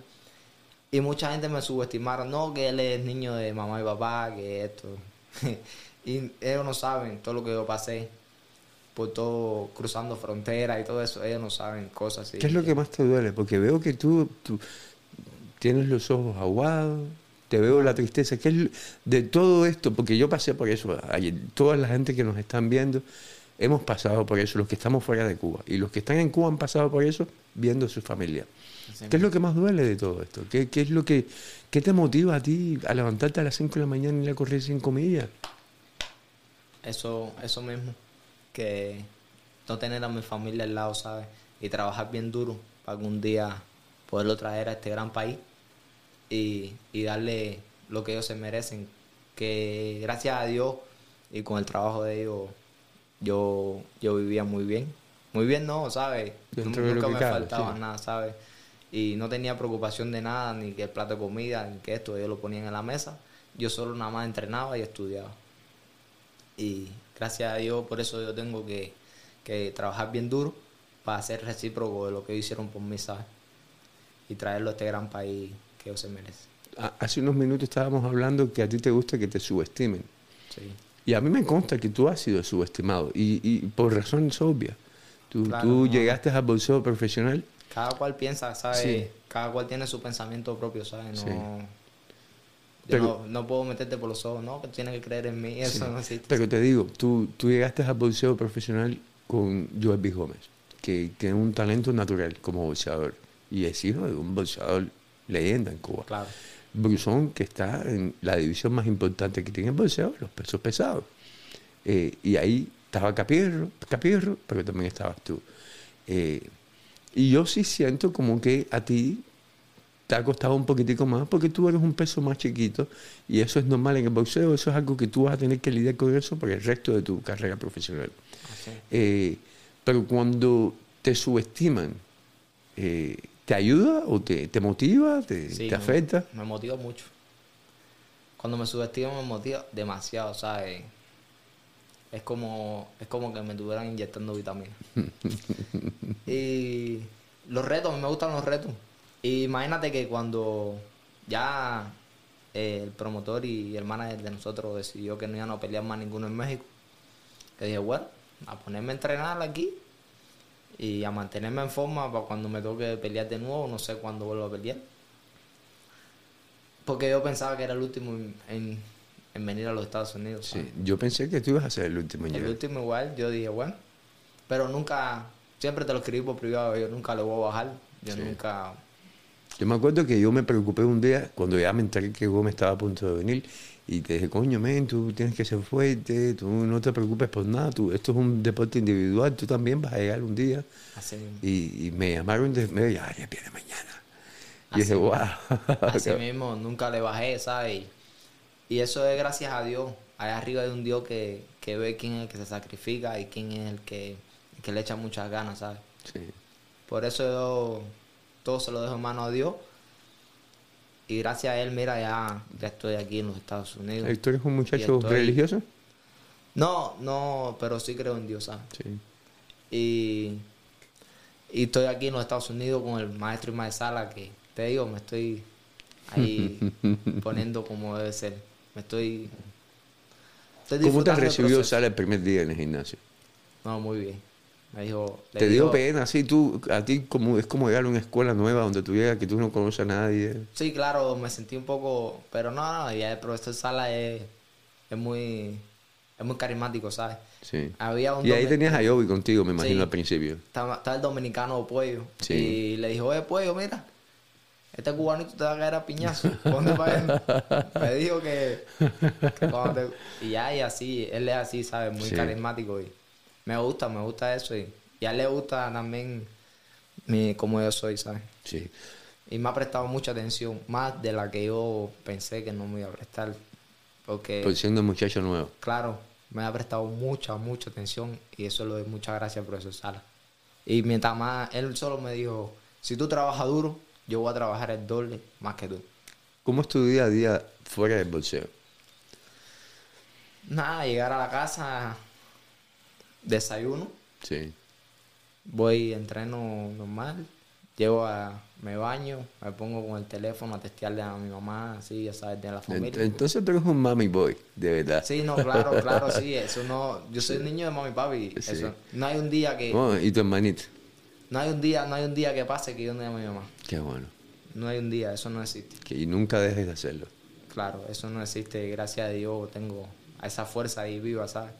Y mucha gente me subestimaron, no, que él es niño de mamá y papá, que esto. y ellos no saben todo lo que yo pasé por todo, cruzando fronteras y todo eso. Ellos no saben cosas así. ¿Qué es lo que más te duele? Porque veo que tú, tú tienes los ojos aguados, te veo la tristeza. ¿Qué es de todo esto? Porque yo pasé por eso. Toda la gente que nos están viendo, hemos pasado por eso, los que estamos fuera de Cuba. Y los que están en Cuba han pasado por eso viendo a su familia. ¿Qué es lo que más duele de todo esto? ¿Qué, qué es lo que qué te motiva a ti a levantarte a las 5 de la mañana y ir a correr 5 millas? Eso, eso mismo, que no tener a mi familia al lado, ¿sabes? Y trabajar bien duro para algún día poderlo traer a este gran país y, y darle lo que ellos se merecen. Que gracias a Dios y con el trabajo de ellos, yo, yo vivía muy bien. Muy bien, no, ¿sabes? Nunca me cabe, faltaba sí. nada, ¿sabes? Y no tenía preocupación de nada, ni que el plato de comida, ni que esto, ellos lo ponían en la mesa. Yo solo nada más entrenaba y estudiaba. Y gracias a Dios, por eso yo tengo que, que trabajar bien duro para ser recíproco de lo que hicieron por mí, ¿sabes? Y traerlo a este gran país que ellos se merecen. Ha- Hace unos minutos estábamos hablando que a ti te gusta que te subestimen. Sí. Y a mí me consta que tú has sido subestimado y, y por razones obvias. Tú, Claro, tú no. llegaste al boxeo profesional. Cada cual piensa, ¿sabes? Sí. Cada cual tiene su pensamiento propio, ¿sabes? No, Sí. Pero- no, no puedo meterte por los ojos, no, que tienes que creer en mí, eso Sí. no existe. Pero te digo, tú, tú llegaste al boxeo profesional con Joel B. Gómez, que tiene un talento natural como boxeador y es hijo de un boxeador leyenda en Cuba. Claro. Brusón, que está en la división más importante que tiene el boxeo, los pesos pesados. Eh, y ahí estaba Capierro, Capierro, pero también estabas tú. Eh, y yo sí siento como que a ti te ha costado un poquitico más porque tú eres un peso más chiquito y eso es normal en el boxeo, eso es algo que tú vas a tener que lidiar con eso por el resto de tu carrera profesional. Así. Eh, pero cuando te subestiman, eh, ¿te ayuda o te, te motiva, te, Sí, te afecta? Me motiva mucho. Cuando me subestimo me motiva demasiado, ¿sabes? Es como, es como que me estuvieran inyectando vitaminas. y los retos, a mí me gustan los retos. Y imagínate que cuando ya eh, el promotor y el manager de nosotros decidió que no iban a pelear más ninguno en México, que dije, bueno, a ponerme a entrenar aquí y a mantenerme en forma para cuando me toque pelear de nuevo, no sé cuándo vuelvo a pelear. Porque yo pensaba que era el último en, en- en venir a los Estados Unidos. Sí, ¿sabes? yo pensé que tú ibas a ser el último El llegar. último igual, yo dije, bueno, pero nunca, siempre te lo escribí por privado, yo nunca lo voy a bajar, yo Sí. nunca, Yo me acuerdo que yo me preocupé un día cuando ya me enteré que Gómez estaba a punto de venir y te dije, coño, men, tú tienes que ser fuerte, tú no te preocupes por nada, tú, esto es un deporte individual, tú también vas a llegar un día. así. Y, y me llamaron de medio, ya, ya viene mañana. Y Así dije, mismo. wow. Así mismo, nunca le bajé, ¿sabes? Y eso es gracias a Dios, allá arriba hay un Dios que, que ve quién es el que se sacrifica y quién es el que, el que le echa muchas ganas, ¿sabes? Sí. Por eso yo todo se lo dejo en manos a Dios. Y gracias a Él, mira, ya, ya estoy aquí en los Estados Unidos. ¿Tú eres un Y muchacho estoy- religioso? No, no, pero sí creo en Dios, ¿sabes? Sí. Y, y estoy aquí en los Estados Unidos con el maestro Ismael Sala, que te digo, me estoy ahí poniendo como debe ser. Me estoy. estoy ¿Cómo te recibió proceso. Sala el primer día en el gimnasio? No, muy bien. Me dijo. ¿Te dio dijo- pena? Sí, tú, a ti como, es como llegar a una escuela nueva donde tú llegas que tú no conoces a nadie. Sí, claro, me sentí un poco. Pero no, no, ya el profesor Sala es, es muy. Es muy carismático, ¿sabes? Sí. Había un Y ahí tenías a Joey contigo, me imagino, Sí. al principio. estaba, estaba el dominicano Pollo. Sí. Y le dijo, oye, Pollo, mira, este cubanito te va a caer a piñazo. Para él. Me dijo que, que te- Y ya, y así, él es así, ¿sabes? Muy Sí. carismático. Y me gusta, me gusta eso. Y, y a él le gusta también mi, como yo soy, ¿sabes? Sí. Y me ha prestado mucha atención, más de la que yo pensé que no me iba a prestar. Porque... Por siendo un muchacho nuevo. Claro, me ha prestado mucha, mucha atención y eso le doy muchas gracias al profesor Sala. Y mientras más, él solo me dijo, si tú trabajas duro, yo voy a trabajar el doble más que tú. ¿Cómo es tu día a día fuera del boxeo? Nada, llegar a la casa, desayuno, Sí. voy, entreno normal, llego a, me baño, me pongo con el teléfono a testearle a mi mamá, así, ya sabes, de la familia. Entonces tú eres un mami boy, de verdad. Sí, no, claro, claro, sí, eso no, yo soy niño de mami papi, Sí. eso, no hay un día que, Oh, y tu hermanito. no hay un día, no hay un día que pase que yo no llame a mi mamá. Qué bueno. No hay un día, eso no existe. Que, y nunca dejes de hacerlo. Claro, eso no existe. Gracias a Dios tengo a esa fuerza ahí viva, ¿sabes?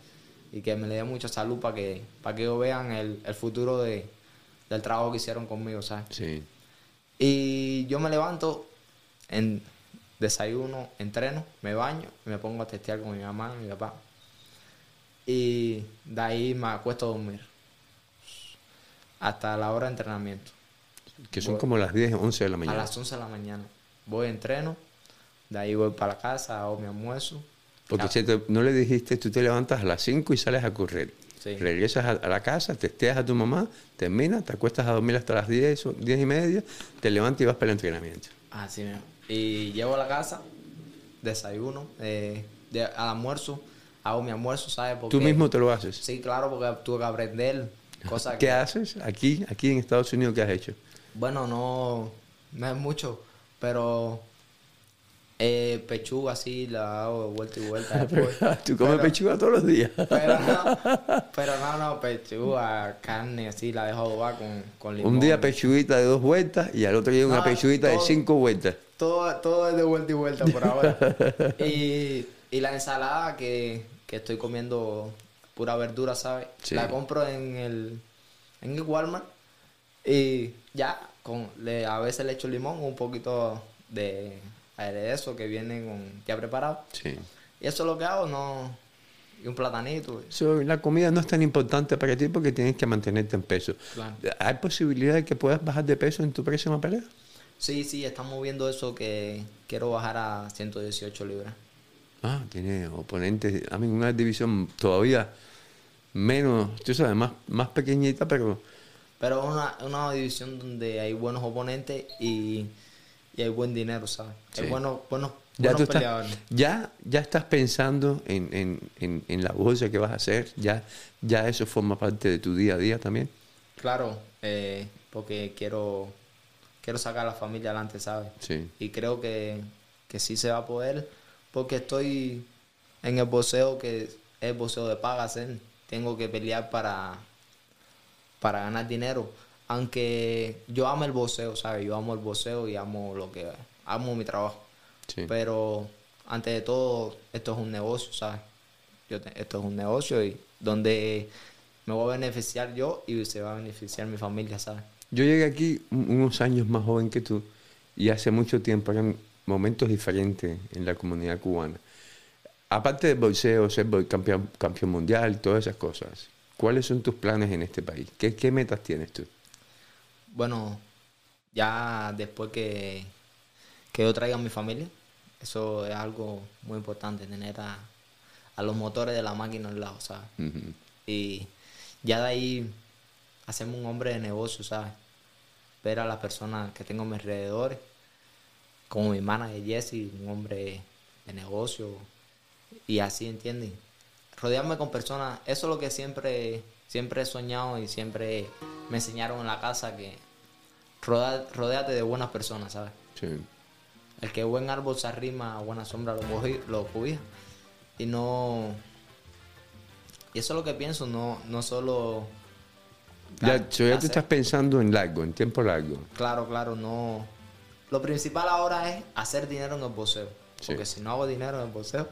Y que me le dé mucha salud para que, para que ellos vean el, el futuro de, del trabajo que hicieron conmigo, ¿sabes? Sí. Y yo me levanto, en desayuno, entreno, me baño y me pongo a testear con mi mamá y mi papá. Y de ahí me acuesto a dormir. Hasta la hora de entrenamiento. Que son Voy- como las 10, 11 de la A mañana. las 11 de la mañana. Voy, entreno, de ahí voy para la casa, hago mi almuerzo. Porque si te- no le dijiste, tú te levantas a las 5 y sales a correr. Sí. Regresas a, a la casa, testeas a tu mamá, terminas, te acuestas a dormir hasta las 10, o 10 y media, te levantas y vas para el entrenamiento. Así mismo. Y llego a la casa, desayuno, eh, de- al almuerzo, hago mi almuerzo, ¿sabes? Porque, Tú mismo te lo haces. Sí, claro, porque tuve que aprender cosas ¿Qué que... haces aquí, aquí en Estados Unidos? ¿Qué has hecho? Bueno, no, no es mucho, pero eh, pechuga así la hago de vuelta y vuelta. después. Tú comes Pero- pechuga todos los días. Pero no, pero no, no, pechuga, carne así, la dejo adobar con, con limón. Un día pechuguita de dos vueltas y al otro día una pechuguita de cinco vueltas. Todo, todo es de vuelta y vuelta por ahora. y, y la ensalada que, que estoy comiendo pura verdura, ¿sabes? Sí. La compro en el, en el Walmart y ya, con, le, a veces le echo limón, un poquito de aderezo que viene con, ya preparado. Sí. Y eso es lo que hago, no... Y un platanito. So, la comida no es tan importante para ti porque tienes que mantenerte en peso. Claro. ¿Hay posibilidad de que puedas bajar de peso en tu próxima pelea? Sí, sí, estamos viendo eso que quiero bajar a 118 libras. Ah, tiene oponentes, a mí una división todavía menos, tú sabes, más, más pequeñita, pero Pero es una, una división donde hay buenos oponentes y, y hay buen dinero, ¿sabes? Sí. Hay buenos, buenos, ya, tú estás, ya, ya estás pensando en, en, en, en la bolsa que vas a hacer, ya, ya eso forma parte de tu día a día también. Claro, eh, porque quiero, quiero sacar a la familia adelante, ¿sabes? Sí. Y creo que, que sí se va a poder, porque estoy en el boxeo que es el boxeo de paga hacer. Tengo que pelear para, para ganar dinero. Aunque yo amo el boxeo, ¿sabes? Yo amo el boxeo y amo lo que amo mi trabajo. Sí. Pero antes de todo, esto es un negocio, ¿sabes? Yo te- esto es un negocio y donde me voy a beneficiar yo y se va a beneficiar mi familia, ¿sabes? Yo llegué aquí un- unos años más joven que tú y hace mucho tiempo eran momentos diferentes en la comunidad cubana. Aparte del boxeo, ser campeón, campeón mundial, todas esas cosas, ¿cuáles son tus planes en este país? ¿Qué, qué metas tienes tú? Bueno, ya después que, que yo traiga a mi familia, eso es algo muy importante, tener a, a los motores de la máquina al lado, ¿sabes? Y ya de ahí hacemos un hombre de negocio, ¿sabes? Ver a las personas que tengo a mi alrededor, como mi manager Jesse, un hombre de negocio, y así, ¿entiendes? Rodearme con personas, eso es lo que siempre, siempre he soñado y siempre me enseñaron en la casa, que rodea- rodéate de buenas personas, ¿sabes? Sí. El que buen árbol se arrima a buena sombra lo, cogi- lo cobija. Y no. Y eso es lo que pienso, no, no solo. Ya, ya tú estás pensando en largo, en tiempo largo. Claro, claro, no. Lo principal ahora es hacer dinero en el boxeo. Sí. Porque si no hago dinero en el boxeo,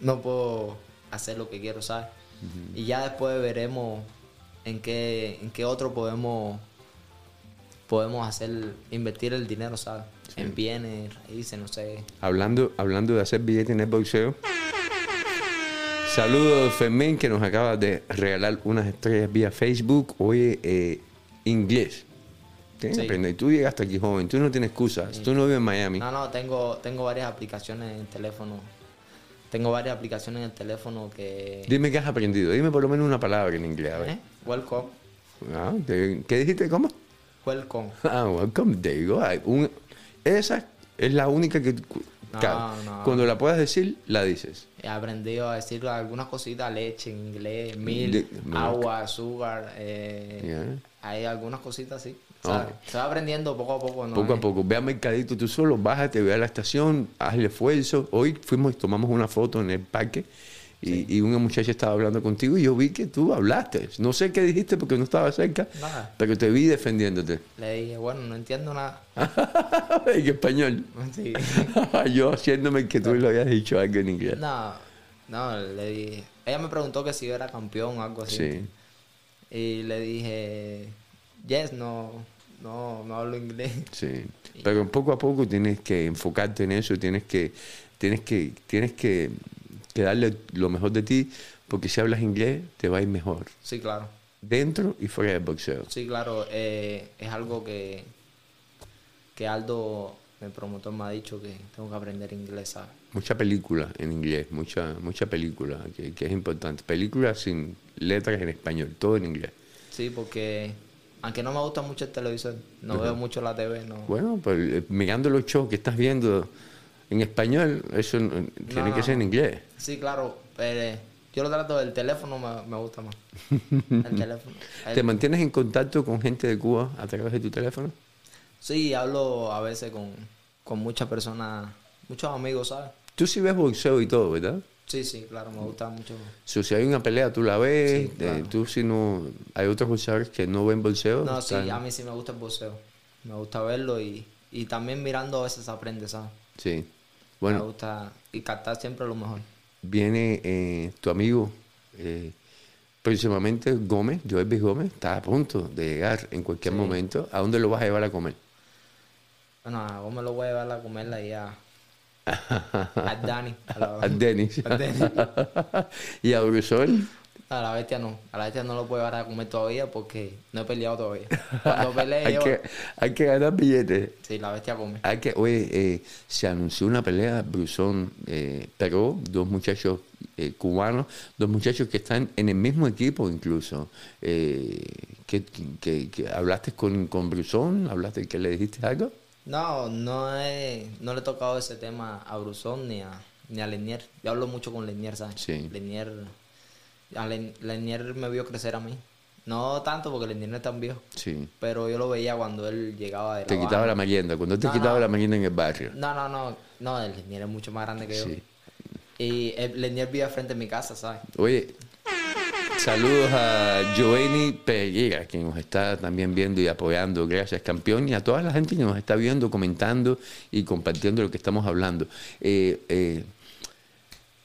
no puedo hacer lo que quiero, ¿sabes? Y ya después veremos en qué, en qué otro podemos podemos hacer, invertir el dinero, ¿sabes? En bienes, raíces, no sé. Hablando, hablando de hacer billetes en el boxeo. Saludos Fermín que nos acaba de regalar unas estrellas vía Facebook. Oye, eh, inglés. Tienes Sí. aprender. Tú llegaste aquí joven, tú no tienes excusas. Tú no vives en Miami. No, no, tengo, tengo varias aplicaciones en el teléfono. Tengo varias aplicaciones en el teléfono que... Dime qué has aprendido. Dime por lo menos una palabra en inglés. A ver. ¿Eh? Welcome. Ah, ¿qué, dijiste? ¿Cómo? Welcome. Ah, welcome. There you go. Hay un- esa es la única que No, no. cuando la puedas decir, la dices. He aprendido a decir algunas cositas, leche en inglés, mil, agua, azúcar. Eh, Yeah. Hay algunas cositas así. Oh. ¿sabes? Se va aprendiendo poco a poco. ¿no? Poco a Es- poco. Ve al mercadito tú solo, bájate, ve a la estación, haz el esfuerzo. Hoy fuimos y tomamos una foto en el parque y, y una muchacha estaba hablando contigo y yo vi que tú hablaste. No sé qué dijiste porque no estaba cerca, Nada. pero te vi defendiéndote. Le dije, bueno, no entiendo nada. en español. Sí. yo haciéndome que tú le habías dicho algo en inglés. No, no, le dije. Ella me preguntó que si yo era campeón o algo así. Sí. Y le dije, yes, no, no, no hablo inglés. Sí, pero poco a poco tienes que enfocarte en eso, tienes que, tienes que, tienes que, que darle lo mejor de ti, porque si hablas inglés te va a ir mejor, Sí, claro. dentro y fuera del boxeo. Sí, claro. eh, es algo que, que Aldo, el promotor, me ha dicho que tengo que aprender inglés, ¿sabes? Mucha película en inglés, mucha, mucha película, que, que es importante. Películas sin letras en español, todo en inglés. Sí, porque aunque no me gusta mucho el televisor, no veo mucho la TV, no. Bueno, pues eh, mirando los shows que estás viendo en español, eso no- tiene No, que ser en inglés. Sí, claro, pero eh, yo lo trato del teléfono, me, me gusta más. El teléfono. El- ¿Te mantienes en contacto con gente de Cuba a través de tu teléfono? Sí, hablo a veces con, con muchas personas, muchos amigos, ¿sabes? Tú sí ves boxeo y todo, ¿verdad? Sí, sí, claro, me gusta mucho. So, si hay una pelea, tú la ves. Sí, claro. eh, tú si no... Hay otros boxeadores que no ven boxeo. No, sí, están- a mí sí me gusta el boxeo. Me gusta verlo y, y también mirando a veces aprende, ¿sabes? Sí. Me Bueno, gusta y captar siempre lo mejor. viene eh, tu amigo, eh, próximamente Gómez, Joel B. Gómez, está a punto de llegar en cualquier Sí. momento. ¿A dónde lo vas a llevar a comer? Bueno, a me lo voy a llevar a comer ahí a, a Dani. A la, A Denis. a Denis. y a Brusol. A la bestia no. A la bestia no lo puedo llevar a comer todavía porque no he peleado todavía. Cuando pelee hay, yo... que, hay que ganar billetes. Sí, la bestia come. Hay que, oye, eh, se anunció una pelea, Brusón, eh, Perú, dos muchachos eh, cubanos, dos muchachos que están en el mismo equipo incluso. Eh, que, que- que hablaste con, con Brusón, hablaste que le dijiste algo. No, no, he, no le he tocado ese tema a Brusón ni a, ni a Lenier. Yo hablo mucho con Lenier, ¿sabes? Sí. Lenier, a Len- Lenier me vio crecer a mí. No tanto porque Lenier no es tan viejo. Sí. Pero yo lo veía cuando él llegaba de la Te quitaba Habana. la merienda, cuando te No, quitaba no. la merienda en el barrio. No, no, no. No, el Lenier es mucho más grande que yo. Y el Lenier vive frente a mi casa, ¿sabes? Oye, saludos a Joeni Pereira, que nos está también viendo y apoyando. Gracias, campeón. Y a toda la gente que nos está viendo, comentando y compartiendo lo que estamos hablando. Eh, eh,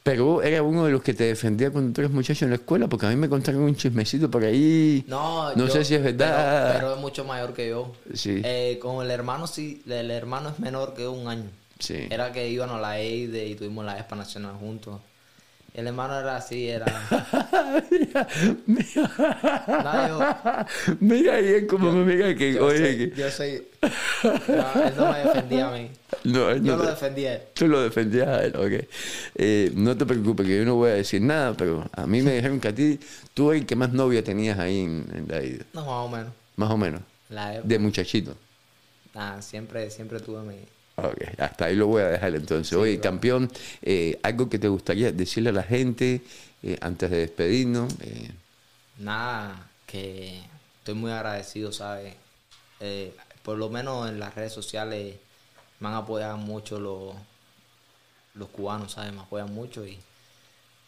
pero era uno de los que te defendía cuando tú eres muchacho en la escuela, porque a mí me contaron un chismecito por ahí. No, No yo- sé si es verdad. Pero, pero es mucho mayor que yo. Sí. Eh, con el hermano, sí, el hermano es menor que un año. Sí. Era que iban a la EIDE y tuvimos la ESPA Nacional juntos. El hermano era así, era... No, yo- Mira bien como me mira que, yo oye, soy- que- yo soy... No, él no me defendía a mí. No, él Yo lo te- defendí a él. Tú lo defendías a él, ok. Eh, no te preocupes, que yo no voy a decir nada, pero a mí me dijeron que a ti, tú eres el que más novia tenías ahí en, en la ida. No, más o menos. Más o menos. La época. De muchachito. Nah, siempre, siempre tuve mi... Ok, hasta ahí lo voy a dejar entonces. Oye, claro. campeón, eh, algo que te gustaría decirle a la gente eh, antes de despedirnos. Nada, que estoy muy agradecido, ¿sabes? Por lo menos en las redes sociales me han apoyado mucho los, los cubanos, ¿sabes? Me apoyan mucho y,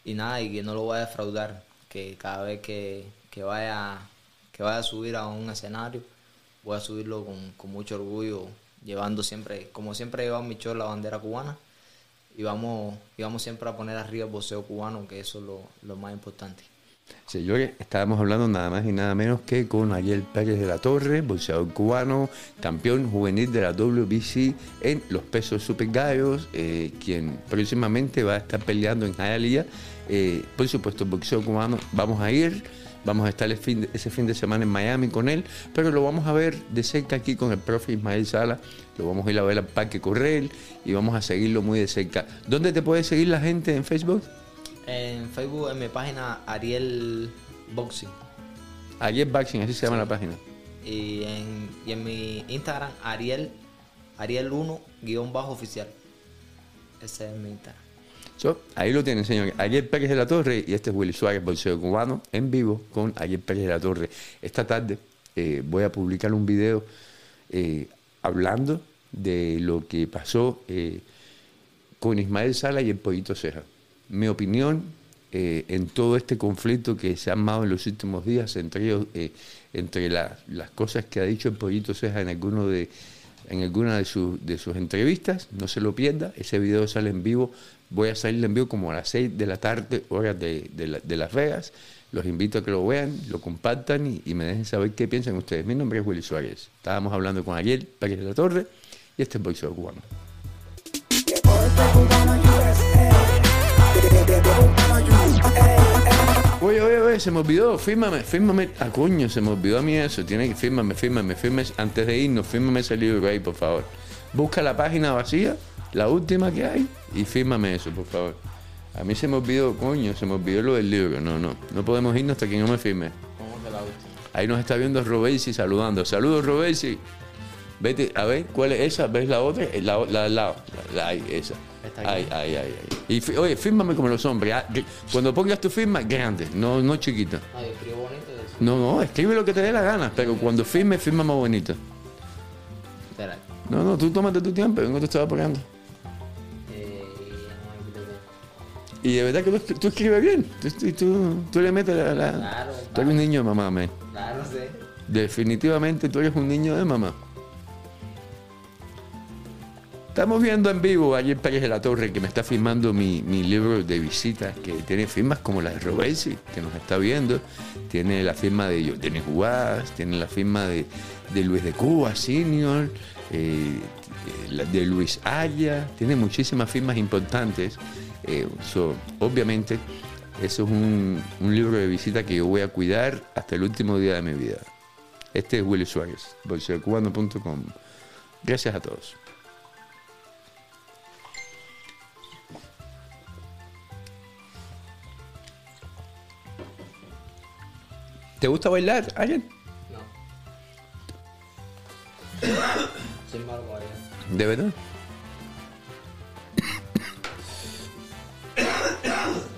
y nada, y que no lo voy a defraudar, que cada vez que, que vaya que vaya a subir a un escenario, voy a subirlo con, con mucho orgullo, llevando siempre, como siempre he llevado mi show la bandera cubana, y vamos, y vamos siempre a poner arriba el boxeo cubano, que eso es lo, lo más importante. Señores, estábamos hablando nada más y nada menos que con Ariel Pérez de la Torre, boxeador cubano, campeón juvenil de la WBC en los pesos super gallos, eh, quien próximamente va a estar peleando en Hialeah. Eh, por supuesto, boxeo cubano, vamos a ir, vamos a estar el fin de- ese fin de semana en Miami con él, pero lo vamos a ver de cerca aquí con el profe Ismael Sala, lo vamos a ir a ver al Parque Correl y vamos a seguirlo muy de cerca. ¿Dónde te puede seguir la gente en Facebook? En Facebook, en mi página Ariel Boxing. Ariel Boxing, así se llama la página. Y en, y en mi Instagram, Ariel, Ariel 1, guion bajo oficial. Ese es mi Instagram. So, ahí lo tienen, señores. Ayer Pérez de la Torre y este es Willy Suárez, bolseo cubano, en vivo con Ayer Pérez de la Torre. Esta tarde eh, voy a publicar un video eh, hablando de lo que pasó eh, con Ismael Sala y el Pollito Ceja. Mi opinión eh, en todo este conflicto que se ha armado en los últimos días entre, eh, entre la- las cosas que ha dicho el Pollito Ceja en alguno de en alguna de, sus- de sus entrevistas, no se lo pierda, ese video sale en vivo, voy a salir en vivo como a las 6 de la tarde, hora de, de la- de Las Vegas, los invito a que lo vean, lo compartan y, me dejen saber qué piensan ustedes. Mi nombre es Willy Suárez, estábamos hablando con Ariel Pérez de la Torre y este es Boxeo Cubano. Oye, oye, oye, se me olvidó, fírmame, fírmame. Ah, coño, se me olvidó a mí eso. Tiene que fírmame, fírmame, fírmame. Antes de irnos, fírmame ese libro ahí, por favor. Busca la página vacía, la última que hay, y fírmame eso, por favor. A mí se me olvidó, coño, se me olvidó lo del libro. No, no, no podemos irnos hasta que no me firme. ¿Cómo que la? Ahí nos está viendo Robesi saludando. Saludos, Robesi. Vete, a ver, ¿cuál es esa? ¿Ves la otra? Eh, La, la. La, la- ahí, esa. Ahí, ahí, ahí, ahí. Y oye, fírmame como los hombres. ah, Cuando pongas tu firma, grande, no, no chiquita. Ay, escribo bonito eso. No, no, escribe lo que te dé la gana, pero cuando firme, firma más bonito. Espera. No, no, tú tómate tu tiempo, vengo te estaba pagando. Eh, no. Y de verdad que tú, tú escribes bien. Tú, tú, tú- le metes la. la- Claro, Tú eres un niño de mamá, man. Claro, sé. Definitivamente tú eres un niño de mamá. Estamos viendo en vivo a Ayer Pérez de la Torre que me está firmando mi, mi libro de visitas, que tiene firmas como la de Robesi, que nos está viendo. Tiene la firma de Jordanes Guas, tiene la firma de, Luis de Cuba, Senior, eh, de Luis Aya, tiene muchísimas firmas importantes. Eh, obviamente, eso es un, un libro de visita que yo voy a cuidar hasta el último día de mi vida. Este es Willy Suárez, bolseocubano.com. Gracias a todos. ¿Te gusta bailar, Ayen? No. Sin embargo, ¿De verdad?